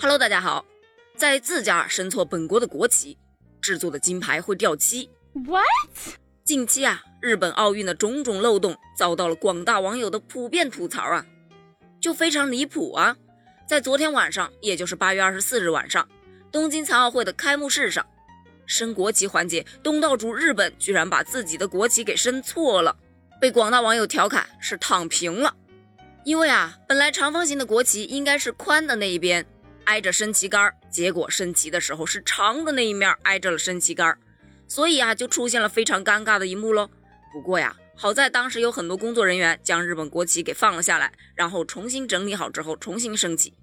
Hello，大家好。在自家升错本国的国旗，制作的金牌会掉漆。What？近期啊，日本奥运的种种漏洞遭到了广大网友的普遍吐槽啊，就非常离谱啊。在昨天晚上，也就是八月二十四日晚上，东京残奥会的开幕式上，升国旗环节，东道主日本居然把自己的国旗给升错了，被广大网友调侃是躺平了。因为啊，本来长方形的国旗应该是宽的那一边挨着升旗杆，结果升旗的时候是长的那一面挨着了升旗杆，所以啊，就出现了非常尴尬的一幕喽。不过呀，好在当时有很多工作人员将日本国旗给放了下来，然后重新整理好之后重新升起。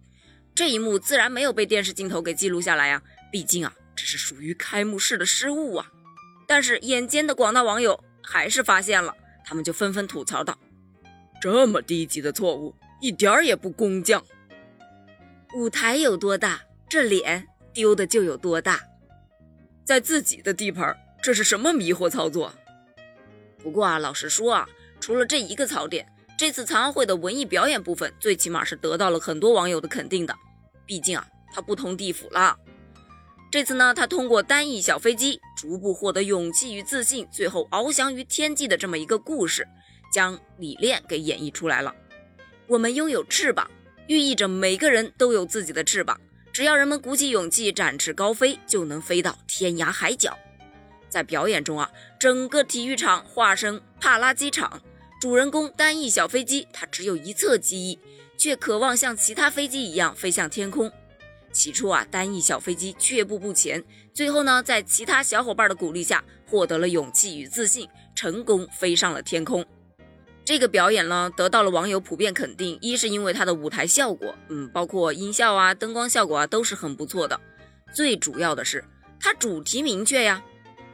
这一幕自然没有被电视镜头给记录下来呀，毕竟啊，这是属于开幕式的失误啊。但是眼尖的广大网友还是发现了，他们就纷纷吐槽道。这么低级的错误，一点儿也不工匠。舞台有多大，这脸丢的就有多大。在自己的地盘，这是什么迷惑操作？不过啊，老实说啊，除了这一个槽点，这次残奥会的文艺表演部分，最起码是得到了很多网友的肯定的。毕竟啊，它不同地府了。这次呢，他通过单翼小飞机逐步获得勇气与自信，最后翱翔于天际的这么一个故事。将理念给演绎出来了。我们拥有翅膀，寓意着每个人都有自己的翅膀。只要人们鼓起勇气展翅高飞，就能飞到天涯海角。在表演中啊，整个体育场化身帕拉机场，主人公单翼小飞机，它只有一侧机翼，却渴望像其他飞机一样飞向天空。起初啊，单翼小飞机却步不前，最后呢，在其他小伙伴的鼓励下，获得了勇气与自信，成功飞上了天空。这个表演呢，得到了网友普遍肯定。一是因为它的舞台效果，嗯，包括音效啊、灯光效果啊，都是很不错的。最主要的是，它主题明确呀。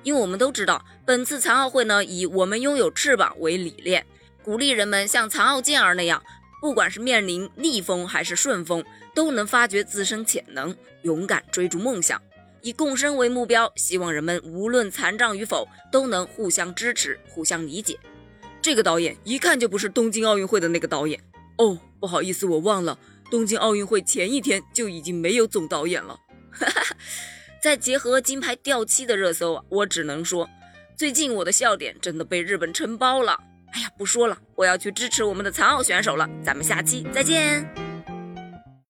因为我们都知道，本次残奥会呢，以“我们拥有翅膀”为理念，鼓励人们像残奥健儿那样，不管是面临逆风还是顺风，都能发掘自身潜能，勇敢追逐梦想，以共生为目标。希望人们无论残障与否，都能互相支持、互相理解。这个导演一看就不是东京奥运会的那个导演哦，不好意思，我忘了，东京奥运会前一天就已经没有总导演了。再结合金牌掉漆的热搜，我只能说，最近我的笑点真的被日本承包了。哎呀，不说了，我要去支持我们的残奥选手了。咱们下期再见。